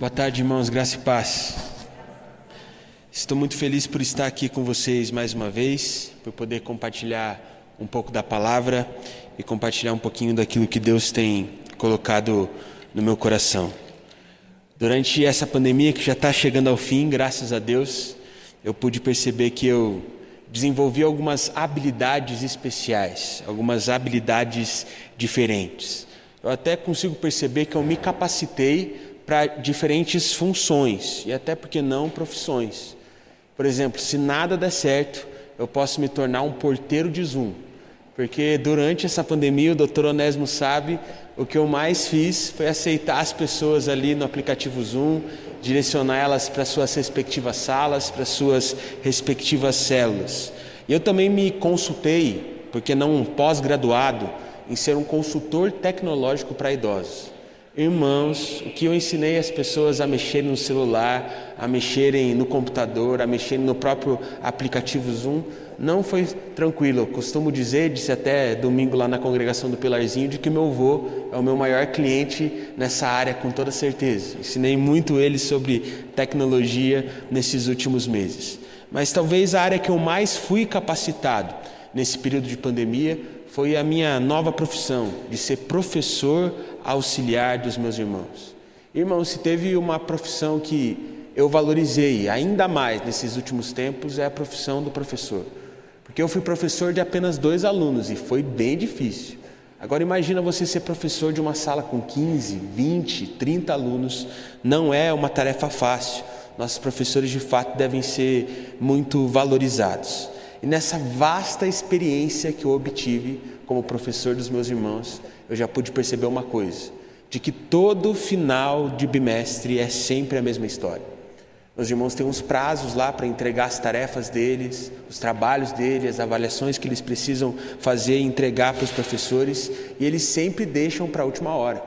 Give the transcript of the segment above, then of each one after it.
Boa tarde, irmãos, graça e paz. Estou muito feliz por estar aqui com vocês mais uma vez, por poder compartilhar um pouco da palavra e compartilhar um pouquinho daquilo que Deus tem colocado no meu coração. Durante essa pandemia que já está chegando ao fim, graças a Deus, eu pude perceber que eu desenvolvi algumas habilidades especiais, algumas habilidades diferentes. Eu até consigo perceber que eu me capacitei para diferentes funções e até porque não profissões. Por exemplo, se nada der certo, eu posso me tornar um porteiro de Zoom. Porque durante essa pandemia, o doutor Onésimo sabe, o que eu mais fiz foi aceitar as pessoas ali no aplicativo Zoom, direcionar elas para suas respectivas salas, para suas respectivas células. E eu também me consultei, porque não um pós-graduado, em ser um consultor tecnológico para idosos. Irmãos, o que eu ensinei as pessoas a mexerem no celular, a mexerem no computador, a mexerem no próprio aplicativo Zoom, não foi tranquilo. Eu costumo dizer, disse até domingo lá na congregação do Pilarzinho, de que meu avô é o meu maior cliente nessa área, com toda certeza. Ensinei muito ele sobre tecnologia nesses últimos meses. Mas talvez a área que eu mais fui capacitado nesse período de pandemia foi a minha nova profissão de ser professor auxiliar dos meus irmãos. Irmãos, se teve uma profissão que eu valorizei ainda mais nesses últimos tempos, é a profissão do professor. Porque eu fui professor de apenas dois alunos e foi bem difícil. Agora imagina você ser professor de uma sala com 15, 20, 30 alunos, não é uma tarefa fácil. Nossos professores de fato devem ser muito valorizados. E nessa vasta experiência que eu obtive como professor dos meus irmãos, eu já pude perceber uma coisa: de que todo final de bimestre é sempre a mesma história. Meus irmãos têm uns prazos lá para entregar as tarefas deles, os trabalhos deles, as avaliações que eles precisam fazer e entregar para os professores, e eles sempre deixam para a última hora.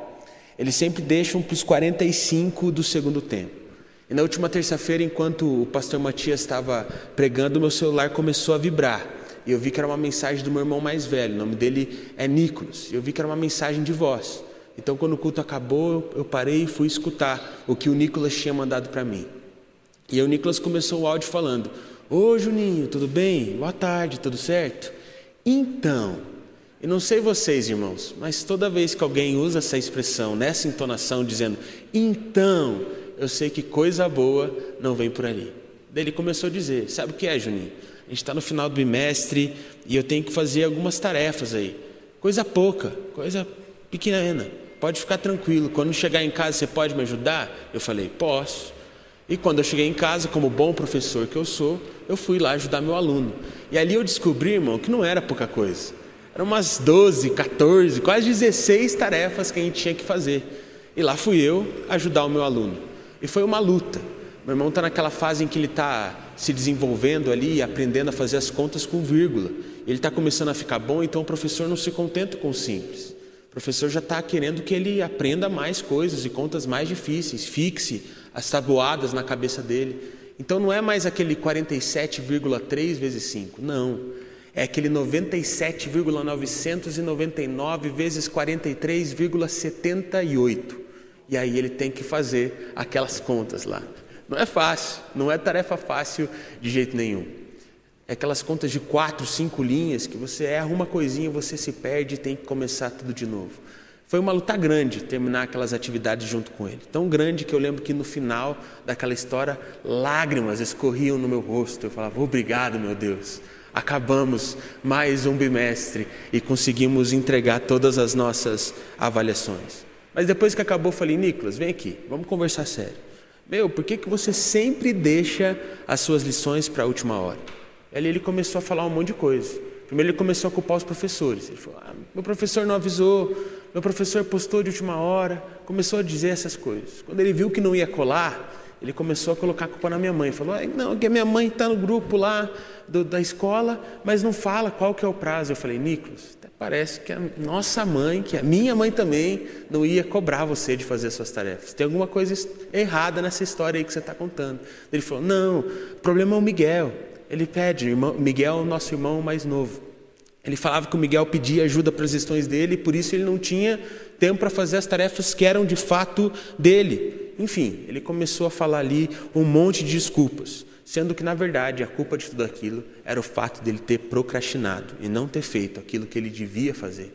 Eles sempre deixam para os 45 do segundo tempo. E na última terça-feira, enquanto o pastor Matias estava pregando, meu celular começou a vibrar. E eu vi que era uma mensagem do meu irmão mais velho, o nome dele é Nicolas. E eu vi que era uma mensagem de voz. Então, quando o culto acabou, eu parei e fui escutar o que o Nicolas tinha mandado para mim. E aí o Nicolas começou o áudio falando: Ô Juninho, tudo bem? Boa tarde, tudo certo? Então, eu não sei vocês, irmãos, mas toda vez que alguém usa essa expressão, nessa entonação, dizendo então, eu sei que coisa boa não vem por ali. Daí ele começou a dizer: Sabe o que é, Juninho? A gente está no final do bimestre e eu tenho que fazer algumas tarefas aí. Coisa pouca, coisa pequena. Pode ficar tranquilo. Quando chegar em casa, você pode me ajudar? Eu falei: Posso. E quando eu cheguei em casa, como bom professor que eu sou, eu fui lá ajudar meu aluno. E ali eu descobri, irmão, que não era pouca coisa. Eram umas 12, 14, quase 16 tarefas que a gente tinha que fazer. E lá fui eu ajudar o meu aluno. E foi uma luta. Meu irmão está naquela fase em que ele está se desenvolvendo ali, aprendendo a fazer as contas com vírgula. Ele está começando a ficar bom, então o professor não se contenta com o simples. O professor já está querendo que ele aprenda mais coisas e contas mais difíceis, fixe as tabuadas na cabeça dele. Então não é mais aquele 47,3 vezes 5, não. É aquele 97,999 vezes 43,78. E aí ele tem que fazer aquelas contas lá. Não é fácil, não é tarefa fácil de jeito nenhum. É aquelas contas de quatro, cinco linhas que você erra uma coisinha, você se perde e tem que começar tudo de novo. Foi uma luta grande terminar aquelas atividades junto com ele. Tão grande que eu lembro que no final daquela história, lágrimas escorriam no meu rosto. Eu falava: Obrigado, meu Deus. Acabamos mais um bimestre e conseguimos entregar todas as nossas avaliações. Mas depois que acabou, falei: Nicolas, vem aqui, vamos conversar sério. Meu, por que, que você sempre deixa as suas lições para a última hora? Ali ele começou a falar um monte de coisa. Primeiro ele começou a culpar os professores. Ele falou: ah, meu professor não avisou, meu professor postou de última hora. Começou a dizer essas coisas. Quando ele viu que não ia colar, ele começou a colocar a culpa na minha mãe. Falou: não, que a minha mãe está no grupo lá do, da escola, mas não fala qual que é o prazo. Eu falei: Nicolas, Parece que a nossa mãe, que a minha mãe também, não ia cobrar você de fazer as suas tarefas. Tem alguma coisa errada nessa história aí que você está contando. Ele falou: Não, o problema é o Miguel. Ele pede, irmão, Miguel é o nosso irmão mais novo. Ele falava que o Miguel pedia ajuda para as questões dele e por isso ele não tinha tempo para fazer as tarefas que eram de fato dele. Enfim, ele começou a falar ali um monte de desculpas, sendo que na verdade a culpa de tudo aquilo era o fato dele ter procrastinado e não ter feito aquilo que ele devia fazer.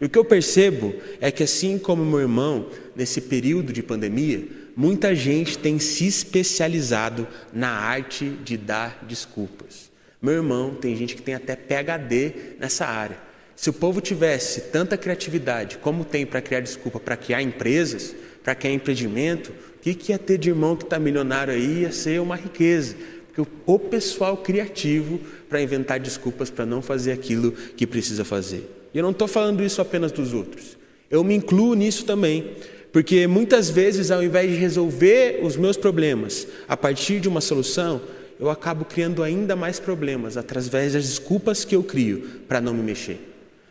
E o que eu percebo é que, assim como meu irmão, nesse período de pandemia, muita gente tem se especializado na arte de dar desculpas. Meu irmão, tem gente que tem até PhD nessa área. Se o povo tivesse tanta criatividade como tem para criar desculpa para criar empresas, para criar empreendimento, o que, que ia ter de irmão que está milionário aí? Ia ser uma riqueza. Porque o pessoal criativo para inventar desculpas para não fazer aquilo que precisa fazer. E eu não estou falando isso apenas dos outros. Eu me incluo nisso também. Porque muitas vezes, ao invés de resolver os meus problemas a partir de uma solução, eu acabo criando ainda mais problemas através das desculpas que eu crio para não me mexer.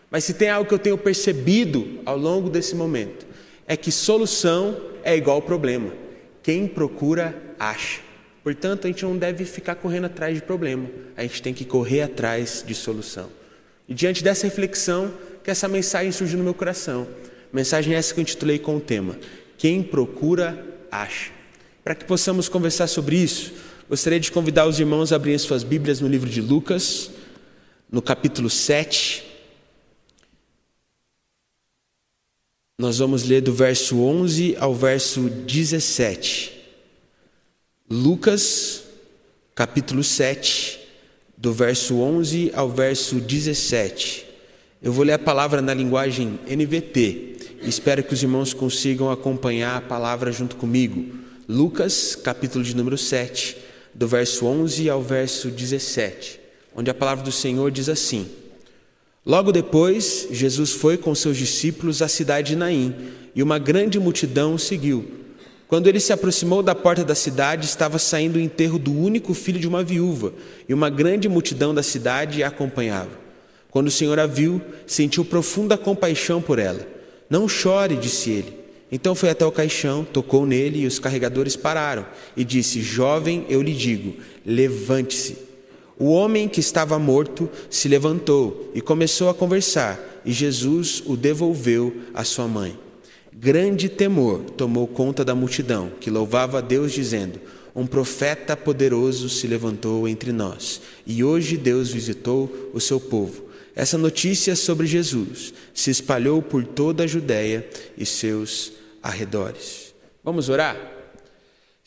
Mas se tem algo que eu tenho percebido ao longo desse momento, é que solução é igual problema. Quem procura, acha. Portanto, a gente não deve ficar correndo atrás de problema, a gente tem que correr atrás de solução. E diante dessa reflexão, que essa mensagem surgiu no meu coração. Mensagem essa que eu intitulei com o tema: Quem procura, acha. Para que possamos conversar sobre isso, gostaria de convidar os irmãos a abrirem suas Bíblias no livro de Lucas, no capítulo 7. Nós vamos ler do verso 11 ao verso 17. Lucas, capítulo 7 do verso 11 ao verso 17. Eu vou ler a palavra na linguagem NVT. Espero que os irmãos consigam acompanhar a palavra junto comigo. Lucas, capítulo de número 7, do verso 11 ao verso 17, onde a palavra do Senhor diz assim: Logo depois, Jesus foi com seus discípulos à cidade de Naim, e uma grande multidão o seguiu. Quando ele se aproximou da porta da cidade, estava saindo o enterro do único filho de uma viúva, e uma grande multidão da cidade a acompanhava. Quando o Senhor a viu, sentiu profunda compaixão por ela. Não chore, disse ele. Então foi até o caixão, tocou nele e os carregadores pararam, e disse: Jovem, eu lhe digo, levante-se. O homem que estava morto se levantou e começou a conversar, e Jesus o devolveu à sua mãe. Grande temor tomou conta da multidão, que louvava a Deus, dizendo: Um profeta poderoso se levantou entre nós, e hoje Deus visitou o seu povo. Essa notícia sobre Jesus se espalhou por toda a Judéia e seus arredores. Vamos orar?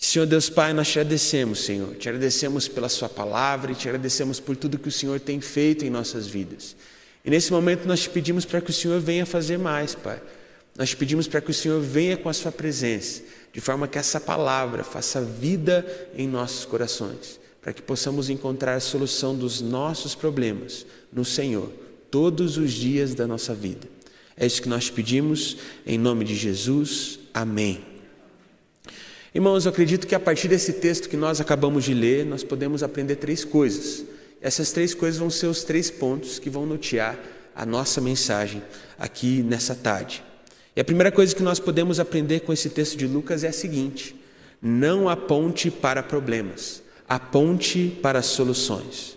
Senhor Deus Pai, nós te agradecemos, Senhor. Te agradecemos pela Sua palavra e te agradecemos por tudo que o Senhor tem feito em nossas vidas. E nesse momento nós te pedimos para que o Senhor venha fazer mais, Pai nós pedimos para que o Senhor venha com a Sua presença, de forma que essa palavra faça vida em nossos corações, para que possamos encontrar a solução dos nossos problemas no Senhor, todos os dias da nossa vida. É isso que nós pedimos, em nome de Jesus. Amém. Irmãos, eu acredito que a partir desse texto que nós acabamos de ler, nós podemos aprender três coisas. Essas três coisas vão ser os três pontos que vão notear a nossa mensagem aqui nessa tarde. E a primeira coisa que nós podemos aprender com esse texto de Lucas é a seguinte: não aponte para problemas, aponte para soluções.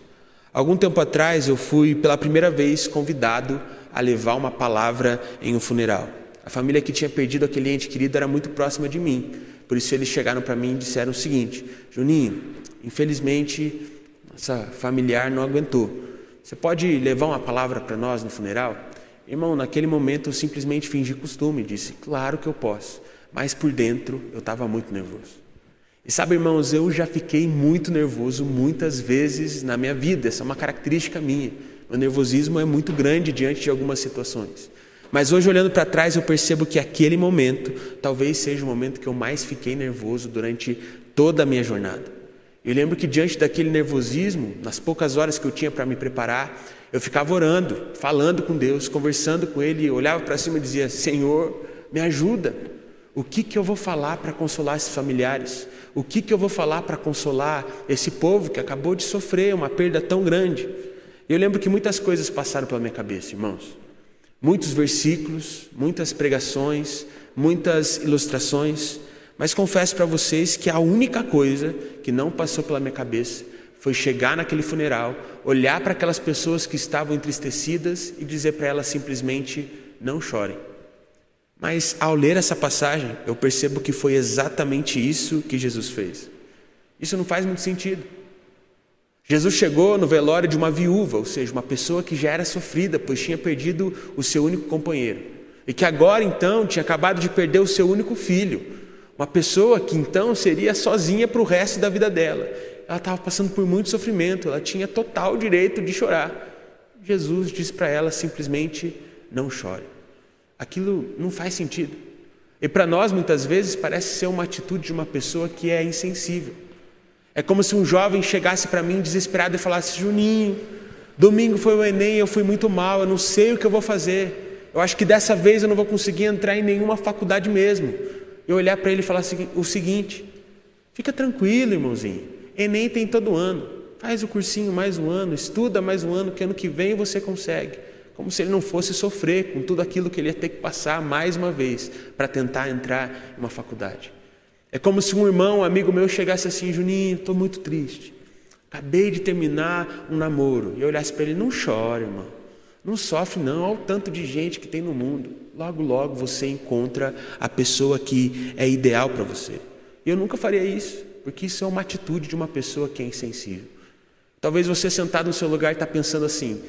Algum tempo atrás eu fui pela primeira vez convidado a levar uma palavra em um funeral. A família que tinha perdido aquele ente querido era muito próxima de mim, por isso eles chegaram para mim e disseram o seguinte: Juninho, infelizmente nossa familiar não aguentou. Você pode levar uma palavra para nós no funeral? Irmão, naquele momento eu simplesmente fingi costume, disse: Claro que eu posso, mas por dentro eu estava muito nervoso. E sabe, irmãos, eu já fiquei muito nervoso muitas vezes na minha vida, essa é uma característica minha. Meu nervosismo é muito grande diante de algumas situações. Mas hoje, olhando para trás, eu percebo que aquele momento talvez seja o momento que eu mais fiquei nervoso durante toda a minha jornada. Eu lembro que diante daquele nervosismo, nas poucas horas que eu tinha para me preparar, eu ficava orando, falando com Deus, conversando com Ele, olhava para cima e dizia: Senhor, me ajuda. O que, que eu vou falar para consolar esses familiares? O que, que eu vou falar para consolar esse povo que acabou de sofrer uma perda tão grande? Eu lembro que muitas coisas passaram pela minha cabeça, irmãos. Muitos versículos, muitas pregações, muitas ilustrações, mas confesso para vocês que a única coisa que não passou pela minha cabeça foi chegar naquele funeral, olhar para aquelas pessoas que estavam entristecidas e dizer para elas simplesmente: não chorem. Mas ao ler essa passagem, eu percebo que foi exatamente isso que Jesus fez. Isso não faz muito sentido. Jesus chegou no velório de uma viúva, ou seja, uma pessoa que já era sofrida, pois tinha perdido o seu único companheiro. E que agora então tinha acabado de perder o seu único filho. Uma pessoa que então seria sozinha para o resto da vida dela. Ela estava passando por muito sofrimento, ela tinha total direito de chorar. Jesus disse para ela simplesmente: não chore. Aquilo não faz sentido. E para nós, muitas vezes, parece ser uma atitude de uma pessoa que é insensível. É como se um jovem chegasse para mim desesperado e falasse: Juninho, domingo foi o Enem, eu fui muito mal, eu não sei o que eu vou fazer. Eu acho que dessa vez eu não vou conseguir entrar em nenhuma faculdade mesmo. Eu olhar para ele e falar o seguinte: fica tranquilo, irmãozinho, Enem tem todo ano. Faz o cursinho mais um ano, estuda mais um ano, que ano que vem você consegue. Como se ele não fosse sofrer com tudo aquilo que ele ia ter que passar mais uma vez para tentar entrar em uma faculdade. É como se um irmão, um amigo meu, chegasse assim: Juninho, estou muito triste. Acabei de terminar um namoro. E eu olhasse para ele: Não chore, irmão. Não sofre, não. Olha o tanto de gente que tem no mundo. Logo, logo você encontra a pessoa que é ideal para você. E eu nunca faria isso, porque isso é uma atitude de uma pessoa que é insensível. Talvez você sentado no seu lugar está pensando assim: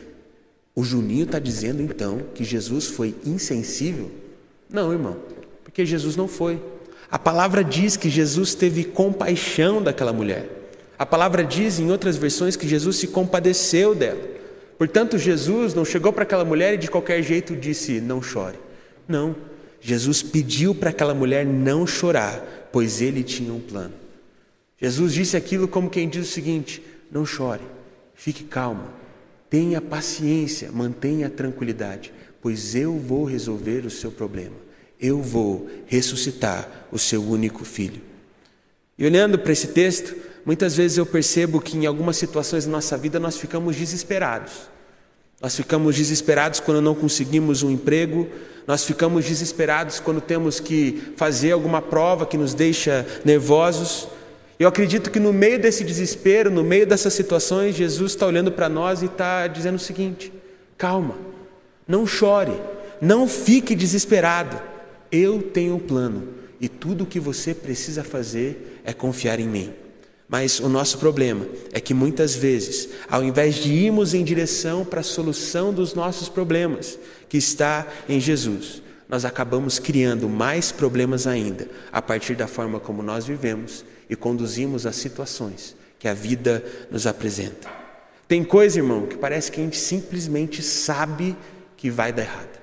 o Juninho está dizendo então que Jesus foi insensível? Não, irmão, porque Jesus não foi. A palavra diz que Jesus teve compaixão daquela mulher. A palavra diz em outras versões que Jesus se compadeceu dela. Portanto, Jesus não chegou para aquela mulher e de qualquer jeito disse: Não chore. Não. Jesus pediu para aquela mulher não chorar, pois ele tinha um plano. Jesus disse aquilo como quem diz o seguinte: Não chore, fique calma, tenha paciência, mantenha a tranquilidade, pois eu vou resolver o seu problema eu vou ressuscitar o seu único filho. E olhando para esse texto, muitas vezes eu percebo que em algumas situações da nossa vida nós ficamos desesperados. Nós ficamos desesperados quando não conseguimos um emprego, nós ficamos desesperados quando temos que fazer alguma prova que nos deixa nervosos. Eu acredito que no meio desse desespero, no meio dessas situações, Jesus está olhando para nós e está dizendo o seguinte: calma, não chore, não fique desesperado. Eu tenho um plano e tudo o que você precisa fazer é confiar em mim. Mas o nosso problema é que muitas vezes, ao invés de irmos em direção para a solução dos nossos problemas, que está em Jesus, nós acabamos criando mais problemas ainda a partir da forma como nós vivemos e conduzimos as situações que a vida nos apresenta. Tem coisa, irmão, que parece que a gente simplesmente sabe que vai dar errado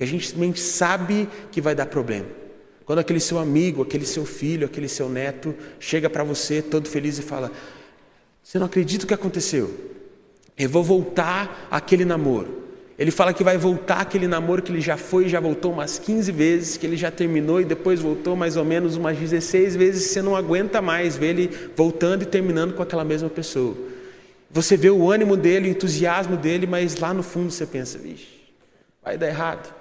que a gente sabe que vai dar problema. Quando aquele seu amigo, aquele seu filho, aquele seu neto chega para você todo feliz e fala: Você não acredita o que aconteceu? Eu vou voltar aquele namoro. Ele fala que vai voltar aquele namoro que ele já foi já voltou umas 15 vezes, que ele já terminou e depois voltou mais ou menos umas 16 vezes. Você não aguenta mais ver ele voltando e terminando com aquela mesma pessoa. Você vê o ânimo dele, o entusiasmo dele, mas lá no fundo você pensa: Vixe, vai dar errado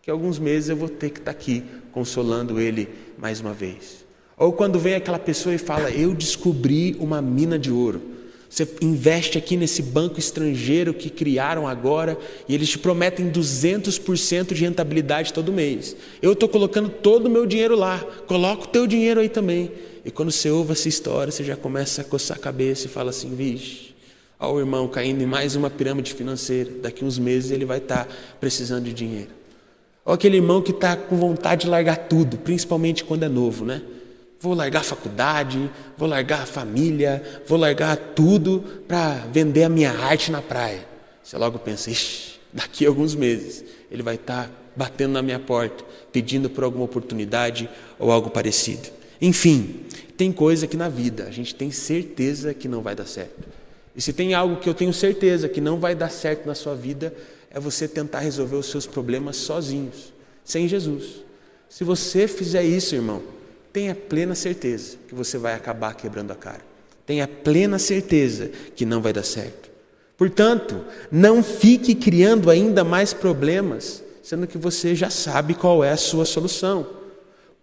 daqui a alguns meses eu vou ter que estar aqui consolando ele mais uma vez. Ou quando vem aquela pessoa e fala: Eu descobri uma mina de ouro. Você investe aqui nesse banco estrangeiro que criaram agora e eles te prometem 200% de rentabilidade todo mês. Eu estou colocando todo o meu dinheiro lá, coloca o teu dinheiro aí também. E quando você ouve essa história, você já começa a coçar a cabeça e fala assim: vixe, olha o irmão caindo em mais uma pirâmide financeira. Daqui uns meses ele vai estar precisando de dinheiro. Ou aquele irmão que está com vontade de largar tudo, principalmente quando é novo, né? Vou largar a faculdade, vou largar a família, vou largar tudo para vender a minha arte na praia. Você logo pensa, Ixi, daqui a alguns meses ele vai estar tá batendo na minha porta, pedindo por alguma oportunidade ou algo parecido. Enfim, tem coisa que na vida a gente tem certeza que não vai dar certo. E se tem algo que eu tenho certeza que não vai dar certo na sua vida, é você tentar resolver os seus problemas sozinhos, sem Jesus. Se você fizer isso, irmão, tenha plena certeza que você vai acabar quebrando a cara. Tenha plena certeza que não vai dar certo. Portanto, não fique criando ainda mais problemas, sendo que você já sabe qual é a sua solução.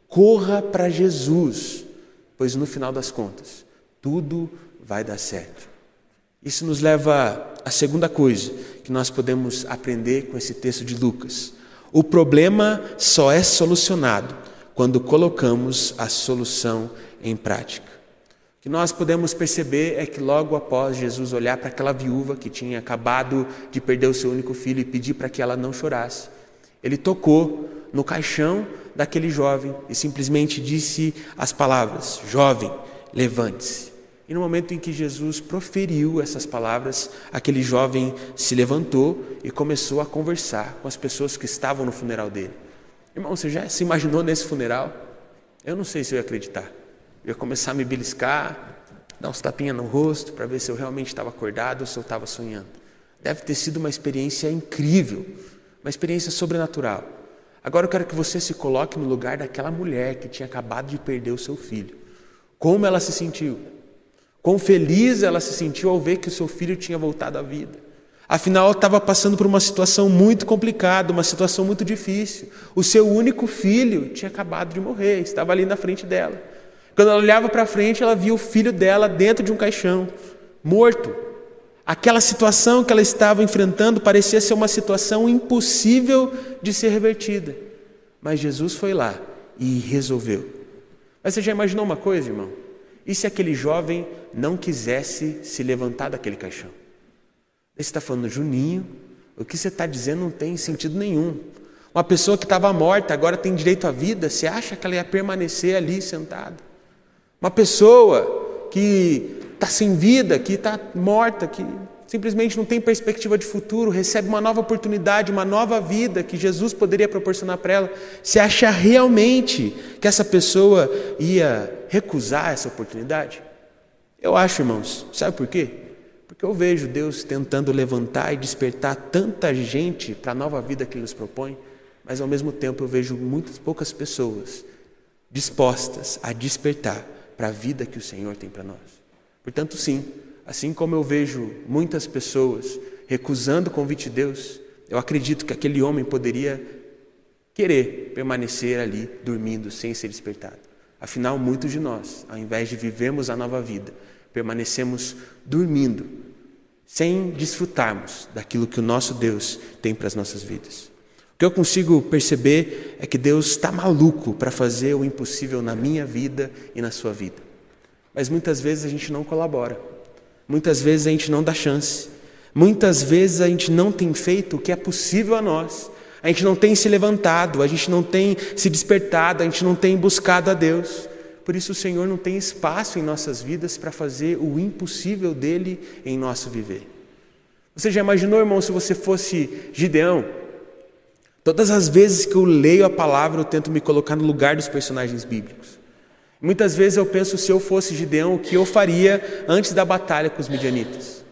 Corra para Jesus, pois no final das contas, tudo vai dar certo. Isso nos leva à segunda coisa que nós podemos aprender com esse texto de Lucas. O problema só é solucionado quando colocamos a solução em prática. O que nós podemos perceber é que logo após Jesus olhar para aquela viúva que tinha acabado de perder o seu único filho e pedir para que ela não chorasse, ele tocou no caixão daquele jovem e simplesmente disse as palavras: Jovem, levante-se. E no momento em que Jesus proferiu essas palavras, aquele jovem se levantou e começou a conversar com as pessoas que estavam no funeral dele. Irmão, você já se imaginou nesse funeral? Eu não sei se eu ia acreditar. Eu ia começar a me beliscar, dar uns tapinhas no rosto para ver se eu realmente estava acordado ou se eu estava sonhando. Deve ter sido uma experiência incrível, uma experiência sobrenatural. Agora eu quero que você se coloque no lugar daquela mulher que tinha acabado de perder o seu filho. Como ela se sentiu? Quão feliz ela se sentiu ao ver que o seu filho tinha voltado à vida. Afinal, estava passando por uma situação muito complicada, uma situação muito difícil. O seu único filho tinha acabado de morrer, estava ali na frente dela. Quando ela olhava para frente, ela via o filho dela dentro de um caixão, morto. Aquela situação que ela estava enfrentando parecia ser uma situação impossível de ser revertida. Mas Jesus foi lá e resolveu. Mas você já imaginou uma coisa, irmão? E se aquele jovem não quisesse se levantar daquele caixão? Você está falando, Juninho, o que você está dizendo não tem sentido nenhum. Uma pessoa que estava morta agora tem direito à vida, você acha que ela ia permanecer ali sentada? Uma pessoa que está sem vida, que está morta, que simplesmente não tem perspectiva de futuro, recebe uma nova oportunidade, uma nova vida que Jesus poderia proporcionar para ela, você acha realmente que essa pessoa ia recusar essa oportunidade? Eu acho, irmãos, sabe por quê? Porque eu vejo Deus tentando levantar e despertar tanta gente para a nova vida que Ele nos propõe, mas ao mesmo tempo eu vejo muitas poucas pessoas dispostas a despertar para a vida que o Senhor tem para nós. Portanto, sim, Assim como eu vejo muitas pessoas recusando o convite de Deus, eu acredito que aquele homem poderia querer permanecer ali dormindo sem ser despertado. Afinal, muitos de nós, ao invés de vivermos a nova vida, permanecemos dormindo, sem desfrutarmos daquilo que o nosso Deus tem para as nossas vidas. O que eu consigo perceber é que Deus está maluco para fazer o impossível na minha vida e na sua vida. Mas muitas vezes a gente não colabora. Muitas vezes a gente não dá chance. Muitas vezes a gente não tem feito o que é possível a nós. A gente não tem se levantado, a gente não tem se despertado, a gente não tem buscado a Deus. Por isso o Senhor não tem espaço em nossas vidas para fazer o impossível dele em nosso viver. Você já imaginou, irmão, se você fosse Gideão? Todas as vezes que eu leio a palavra, eu tento me colocar no lugar dos personagens bíblicos. Muitas vezes eu penso se eu fosse Gideão, o que eu faria antes da batalha com os midianitas.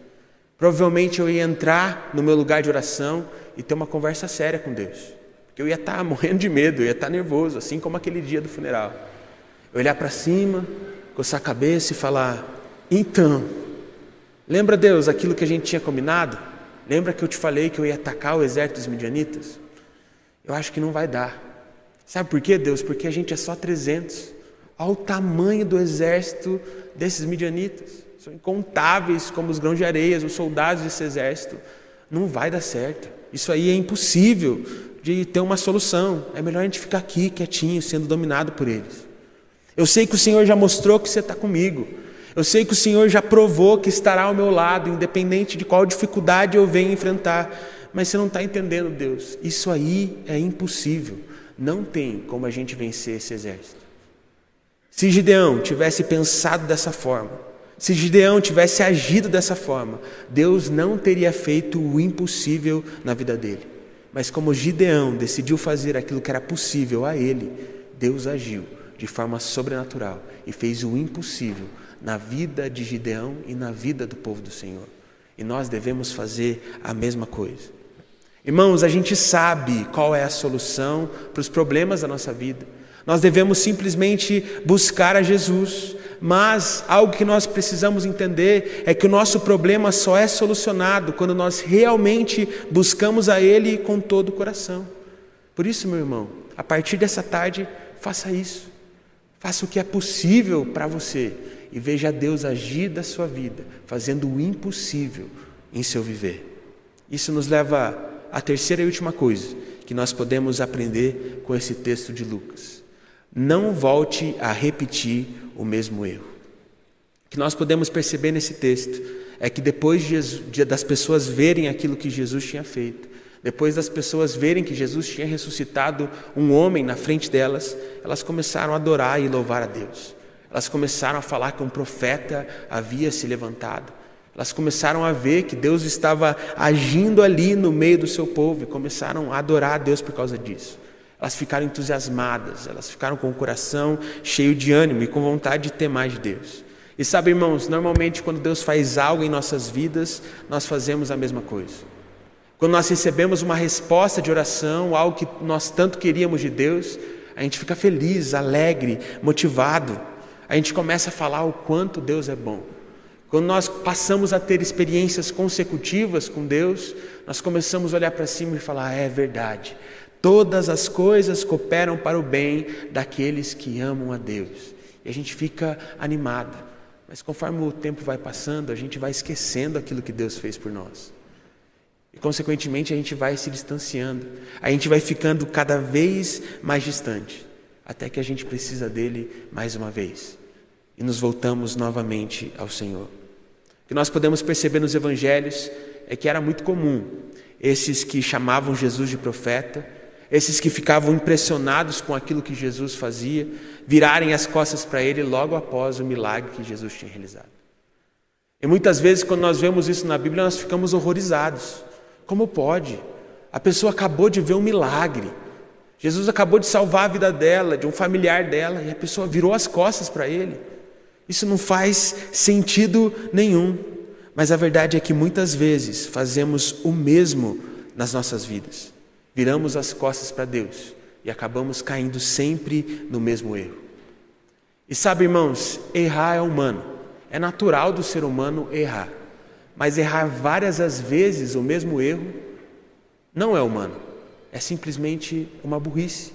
Provavelmente eu ia entrar no meu lugar de oração e ter uma conversa séria com Deus. Porque eu ia estar morrendo de medo, eu ia estar nervoso, assim como aquele dia do funeral. Olhar para cima, coçar a cabeça e falar: Então, lembra Deus aquilo que a gente tinha combinado? Lembra que eu te falei que eu ia atacar o exército dos midianitas? Eu acho que não vai dar. Sabe por quê, Deus? Porque a gente é só 300 ao tamanho do exército desses midianitas. São incontáveis como os grãos de areia, os soldados desse exército. Não vai dar certo. Isso aí é impossível de ter uma solução. É melhor a gente ficar aqui quietinho, sendo dominado por eles. Eu sei que o Senhor já mostrou que você está comigo. Eu sei que o Senhor já provou que estará ao meu lado, independente de qual dificuldade eu venha enfrentar. Mas você não está entendendo, Deus. Isso aí é impossível. Não tem como a gente vencer esse exército. Se Gideão tivesse pensado dessa forma, se Gideão tivesse agido dessa forma, Deus não teria feito o impossível na vida dele. Mas como Gideão decidiu fazer aquilo que era possível a ele, Deus agiu de forma sobrenatural e fez o impossível na vida de Gideão e na vida do povo do Senhor. E nós devemos fazer a mesma coisa. Irmãos, a gente sabe qual é a solução para os problemas da nossa vida. Nós devemos simplesmente buscar a Jesus, mas algo que nós precisamos entender é que o nosso problema só é solucionado quando nós realmente buscamos a Ele com todo o coração. Por isso, meu irmão, a partir dessa tarde, faça isso. Faça o que é possível para você e veja Deus agir da sua vida, fazendo o impossível em seu viver. Isso nos leva à terceira e última coisa que nós podemos aprender com esse texto de Lucas. Não volte a repetir o mesmo erro. O que nós podemos perceber nesse texto é que depois de das pessoas verem aquilo que Jesus tinha feito, depois das pessoas verem que Jesus tinha ressuscitado um homem na frente delas, elas começaram a adorar e louvar a Deus. Elas começaram a falar que um profeta havia se levantado. Elas começaram a ver que Deus estava agindo ali no meio do seu povo e começaram a adorar a Deus por causa disso. Elas ficaram entusiasmadas, elas ficaram com o coração cheio de ânimo e com vontade de ter mais de Deus. E sabe, irmãos, normalmente quando Deus faz algo em nossas vidas, nós fazemos a mesma coisa. Quando nós recebemos uma resposta de oração, algo que nós tanto queríamos de Deus, a gente fica feliz, alegre, motivado. A gente começa a falar o quanto Deus é bom. Quando nós passamos a ter experiências consecutivas com Deus, nós começamos a olhar para cima e falar: é verdade, todas as coisas cooperam para o bem daqueles que amam a Deus. E a gente fica animado. Mas conforme o tempo vai passando, a gente vai esquecendo aquilo que Deus fez por nós. E, consequentemente, a gente vai se distanciando. A gente vai ficando cada vez mais distante. Até que a gente precisa dele mais uma vez. E nos voltamos novamente ao Senhor. O que nós podemos perceber nos evangelhos é que era muito comum esses que chamavam Jesus de profeta, esses que ficavam impressionados com aquilo que Jesus fazia, virarem as costas para ele logo após o milagre que Jesus tinha realizado. E muitas vezes, quando nós vemos isso na Bíblia, nós ficamos horrorizados. Como pode? A pessoa acabou de ver um milagre. Jesus acabou de salvar a vida dela, de um familiar dela, e a pessoa virou as costas para ele. Isso não faz sentido nenhum. Mas a verdade é que muitas vezes fazemos o mesmo nas nossas vidas. Viramos as costas para Deus e acabamos caindo sempre no mesmo erro. E sabe, irmãos, errar é humano. É natural do ser humano errar. Mas errar várias as vezes o mesmo erro não é humano. É simplesmente uma burrice.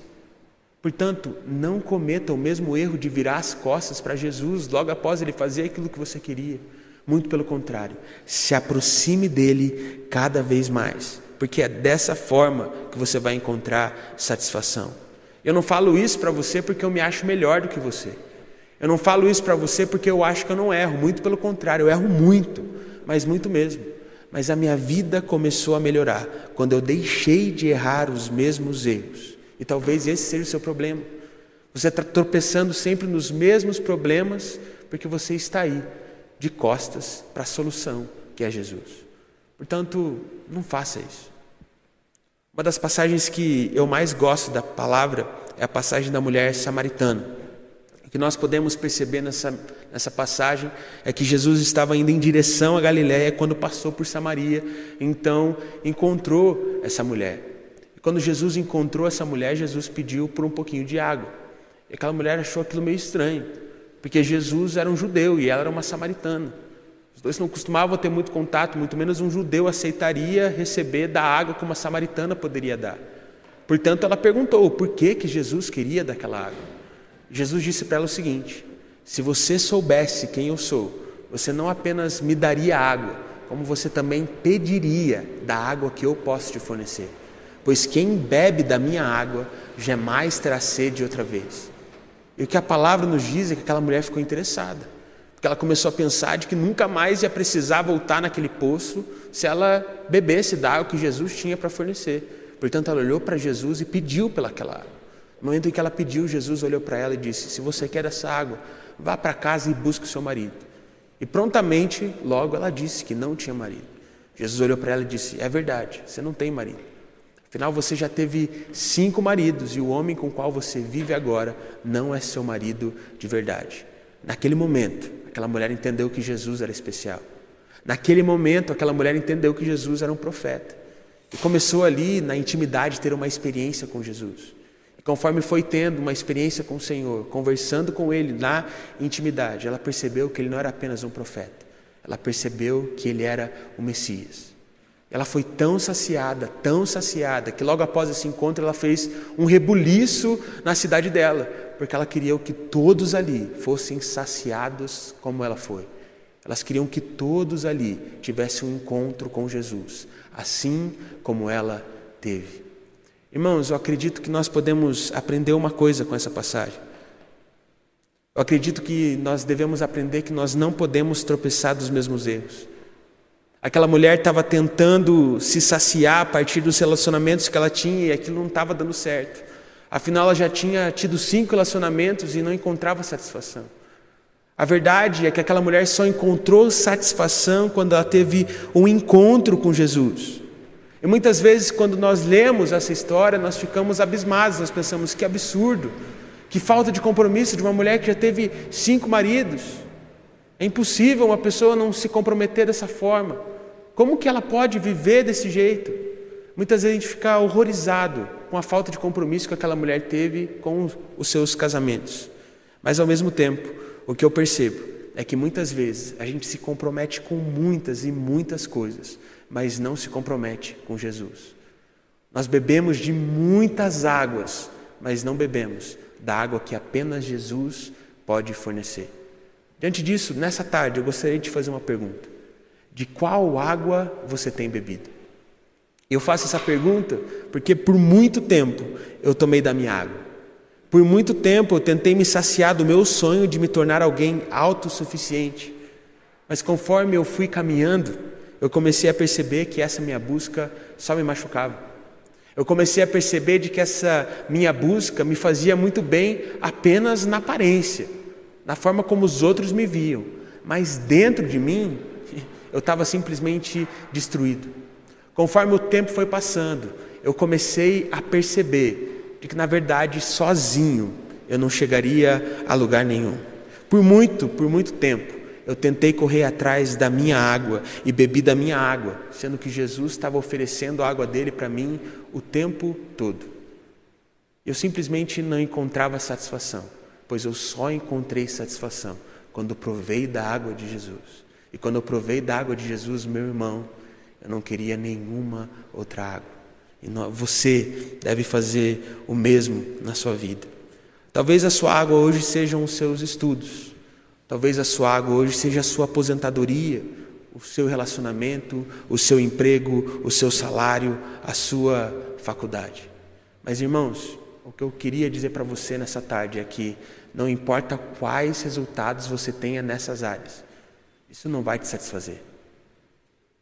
Portanto, não cometa o mesmo erro de virar as costas para Jesus logo após ele fazer aquilo que você queria. Muito pelo contrário, se aproxime dele cada vez mais, porque é dessa forma que você vai encontrar satisfação. Eu não falo isso para você porque eu me acho melhor do que você. Eu não falo isso para você porque eu acho que eu não erro, muito pelo contrário, eu erro muito, mas muito mesmo. Mas a minha vida começou a melhorar quando eu deixei de errar os mesmos erros. E talvez esse seja o seu problema. Você está tropeçando sempre nos mesmos problemas porque você está aí, de costas para a solução, que é Jesus. Portanto, não faça isso. Uma das passagens que eu mais gosto da palavra é a passagem da mulher samaritana. O que nós podemos perceber nessa, nessa passagem é que Jesus estava indo em direção a Galiléia quando passou por Samaria, então encontrou essa mulher. Quando Jesus encontrou essa mulher, Jesus pediu por um pouquinho de água. E aquela mulher achou aquilo meio estranho, porque Jesus era um judeu e ela era uma samaritana. Os dois não costumavam ter muito contato, muito menos um judeu aceitaria receber da água como uma samaritana poderia dar. Portanto, ela perguntou por que, que Jesus queria daquela água. Jesus disse para ela o seguinte: Se você soubesse quem eu sou, você não apenas me daria água, como você também pediria da água que eu posso te fornecer pois quem bebe da minha água jamais terá sede outra vez. E o que a palavra nos diz é que aquela mulher ficou interessada, porque ela começou a pensar de que nunca mais ia precisar voltar naquele poço se ela bebesse da água que Jesus tinha para fornecer. Portanto, ela olhou para Jesus e pediu pelaquela água. No momento em que ela pediu, Jesus olhou para ela e disse: Se você quer essa água, vá para casa e busque o seu marido. E prontamente, logo ela disse que não tinha marido. Jesus olhou para ela e disse: É verdade, você não tem marido. Afinal, você já teve cinco maridos e o homem com o qual você vive agora não é seu marido de verdade. Naquele momento, aquela mulher entendeu que Jesus era especial. Naquele momento, aquela mulher entendeu que Jesus era um profeta. E começou ali, na intimidade, ter uma experiência com Jesus. Conforme foi tendo uma experiência com o Senhor, conversando com Ele na intimidade, ela percebeu que Ele não era apenas um profeta. Ela percebeu que Ele era o Messias. Ela foi tão saciada, tão saciada, que logo após esse encontro ela fez um rebuliço na cidade dela, porque ela queria que todos ali fossem saciados como ela foi. Elas queriam que todos ali tivessem um encontro com Jesus, assim como ela teve. Irmãos, eu acredito que nós podemos aprender uma coisa com essa passagem. Eu acredito que nós devemos aprender que nós não podemos tropeçar dos mesmos erros. Aquela mulher estava tentando se saciar a partir dos relacionamentos que ela tinha e aquilo não estava dando certo. Afinal, ela já tinha tido cinco relacionamentos e não encontrava satisfação. A verdade é que aquela mulher só encontrou satisfação quando ela teve um encontro com Jesus. E muitas vezes, quando nós lemos essa história, nós ficamos abismados, nós pensamos que absurdo, que falta de compromisso de uma mulher que já teve cinco maridos. É impossível uma pessoa não se comprometer dessa forma. Como que ela pode viver desse jeito? Muitas vezes a gente fica horrorizado com a falta de compromisso que aquela mulher teve com os seus casamentos. Mas ao mesmo tempo, o que eu percebo é que muitas vezes a gente se compromete com muitas e muitas coisas, mas não se compromete com Jesus. Nós bebemos de muitas águas, mas não bebemos da água que apenas Jesus pode fornecer. Diante disso, nessa tarde, eu gostaria de fazer uma pergunta de qual água você tem bebido? Eu faço essa pergunta porque por muito tempo eu tomei da minha água. Por muito tempo eu tentei me saciar do meu sonho de me tornar alguém autossuficiente. Mas conforme eu fui caminhando, eu comecei a perceber que essa minha busca só me machucava. Eu comecei a perceber de que essa minha busca me fazia muito bem apenas na aparência, na forma como os outros me viam, mas dentro de mim eu estava simplesmente destruído. Conforme o tempo foi passando, eu comecei a perceber de que, na verdade, sozinho eu não chegaria a lugar nenhum. Por muito, por muito tempo, eu tentei correr atrás da minha água e bebi da minha água, sendo que Jesus estava oferecendo a água dele para mim o tempo todo. Eu simplesmente não encontrava satisfação, pois eu só encontrei satisfação quando provei da água de Jesus. E quando eu provei da água de Jesus, meu irmão, eu não queria nenhuma outra água. E você deve fazer o mesmo na sua vida. Talvez a sua água hoje sejam os seus estudos. Talvez a sua água hoje seja a sua aposentadoria, o seu relacionamento, o seu emprego, o seu salário, a sua faculdade. Mas irmãos, o que eu queria dizer para você nessa tarde é que não importa quais resultados você tenha nessas áreas, isso não vai te satisfazer.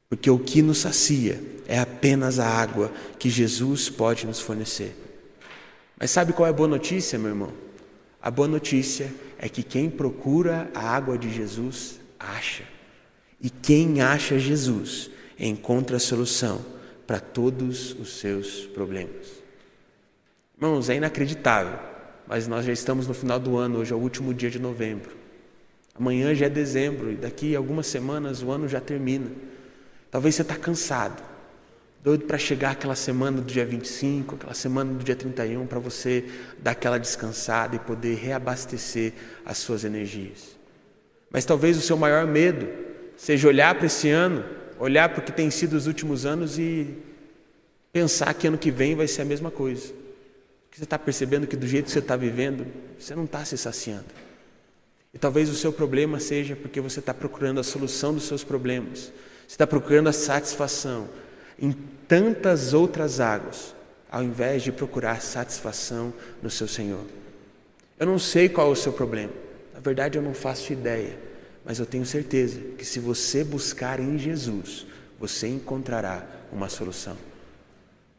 Porque o que nos sacia é apenas a água que Jesus pode nos fornecer. Mas sabe qual é a boa notícia, meu irmão? A boa notícia é que quem procura a água de Jesus acha. E quem acha Jesus encontra a solução para todos os seus problemas. Irmãos, é inacreditável, mas nós já estamos no final do ano, hoje é o último dia de novembro. Amanhã já é dezembro e daqui a algumas semanas o ano já termina. Talvez você está cansado, doido para chegar aquela semana do dia 25, aquela semana do dia 31, para você dar aquela descansada e poder reabastecer as suas energias. Mas talvez o seu maior medo seja olhar para esse ano, olhar para o que tem sido os últimos anos e pensar que ano que vem vai ser a mesma coisa. Porque você está percebendo que do jeito que você está vivendo, você não está se saciando. E talvez o seu problema seja porque você está procurando a solução dos seus problemas, você está procurando a satisfação em tantas outras águas, ao invés de procurar satisfação no seu Senhor. Eu não sei qual é o seu problema, na verdade eu não faço ideia, mas eu tenho certeza que se você buscar em Jesus, você encontrará uma solução.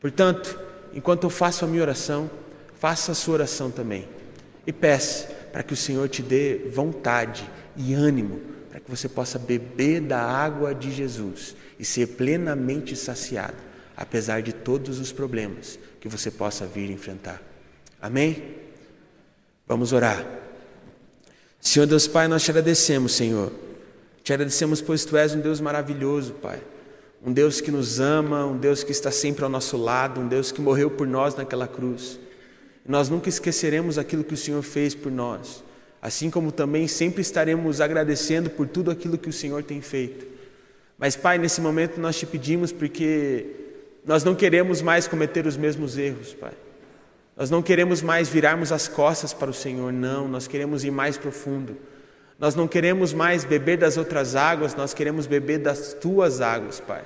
Portanto, enquanto eu faço a minha oração, faça a sua oração também e peça para que o Senhor te dê vontade e ânimo para que você possa beber da água de Jesus e ser plenamente saciado, apesar de todos os problemas que você possa vir enfrentar. Amém? Vamos orar. Senhor Deus Pai, nós te agradecemos, Senhor. Te agradecemos, pois tu és um Deus maravilhoso, Pai. Um Deus que nos ama, um Deus que está sempre ao nosso lado, um Deus que morreu por nós naquela cruz. Nós nunca esqueceremos aquilo que o Senhor fez por nós, assim como também sempre estaremos agradecendo por tudo aquilo que o Senhor tem feito. Mas, Pai, nesse momento nós te pedimos porque nós não queremos mais cometer os mesmos erros, Pai. Nós não queremos mais virarmos as costas para o Senhor, não, nós queremos ir mais profundo. Nós não queremos mais beber das outras águas, nós queremos beber das tuas águas, Pai.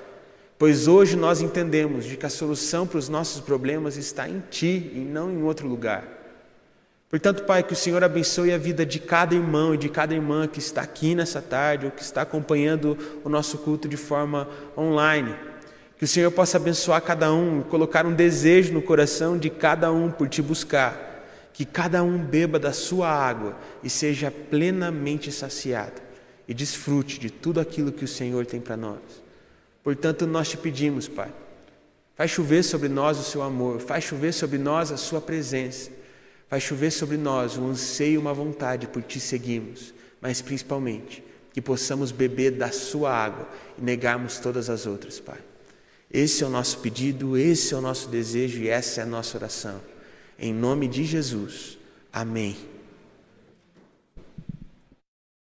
Pois hoje nós entendemos de que a solução para os nossos problemas está em Ti e não em outro lugar. Portanto, Pai, que o Senhor abençoe a vida de cada irmão e de cada irmã que está aqui nessa tarde ou que está acompanhando o nosso culto de forma online. Que o Senhor possa abençoar cada um, colocar um desejo no coração de cada um por te buscar. Que cada um beba da sua água e seja plenamente saciado e desfrute de tudo aquilo que o Senhor tem para nós. Portanto, nós te pedimos, Pai, faz chover sobre nós o seu amor, faz chover sobre nós a sua presença, faz chover sobre nós um anseio e uma vontade por te seguirmos, mas principalmente que possamos beber da sua água e negarmos todas as outras, Pai. Esse é o nosso pedido, esse é o nosso desejo e essa é a nossa oração. Em nome de Jesus. Amém.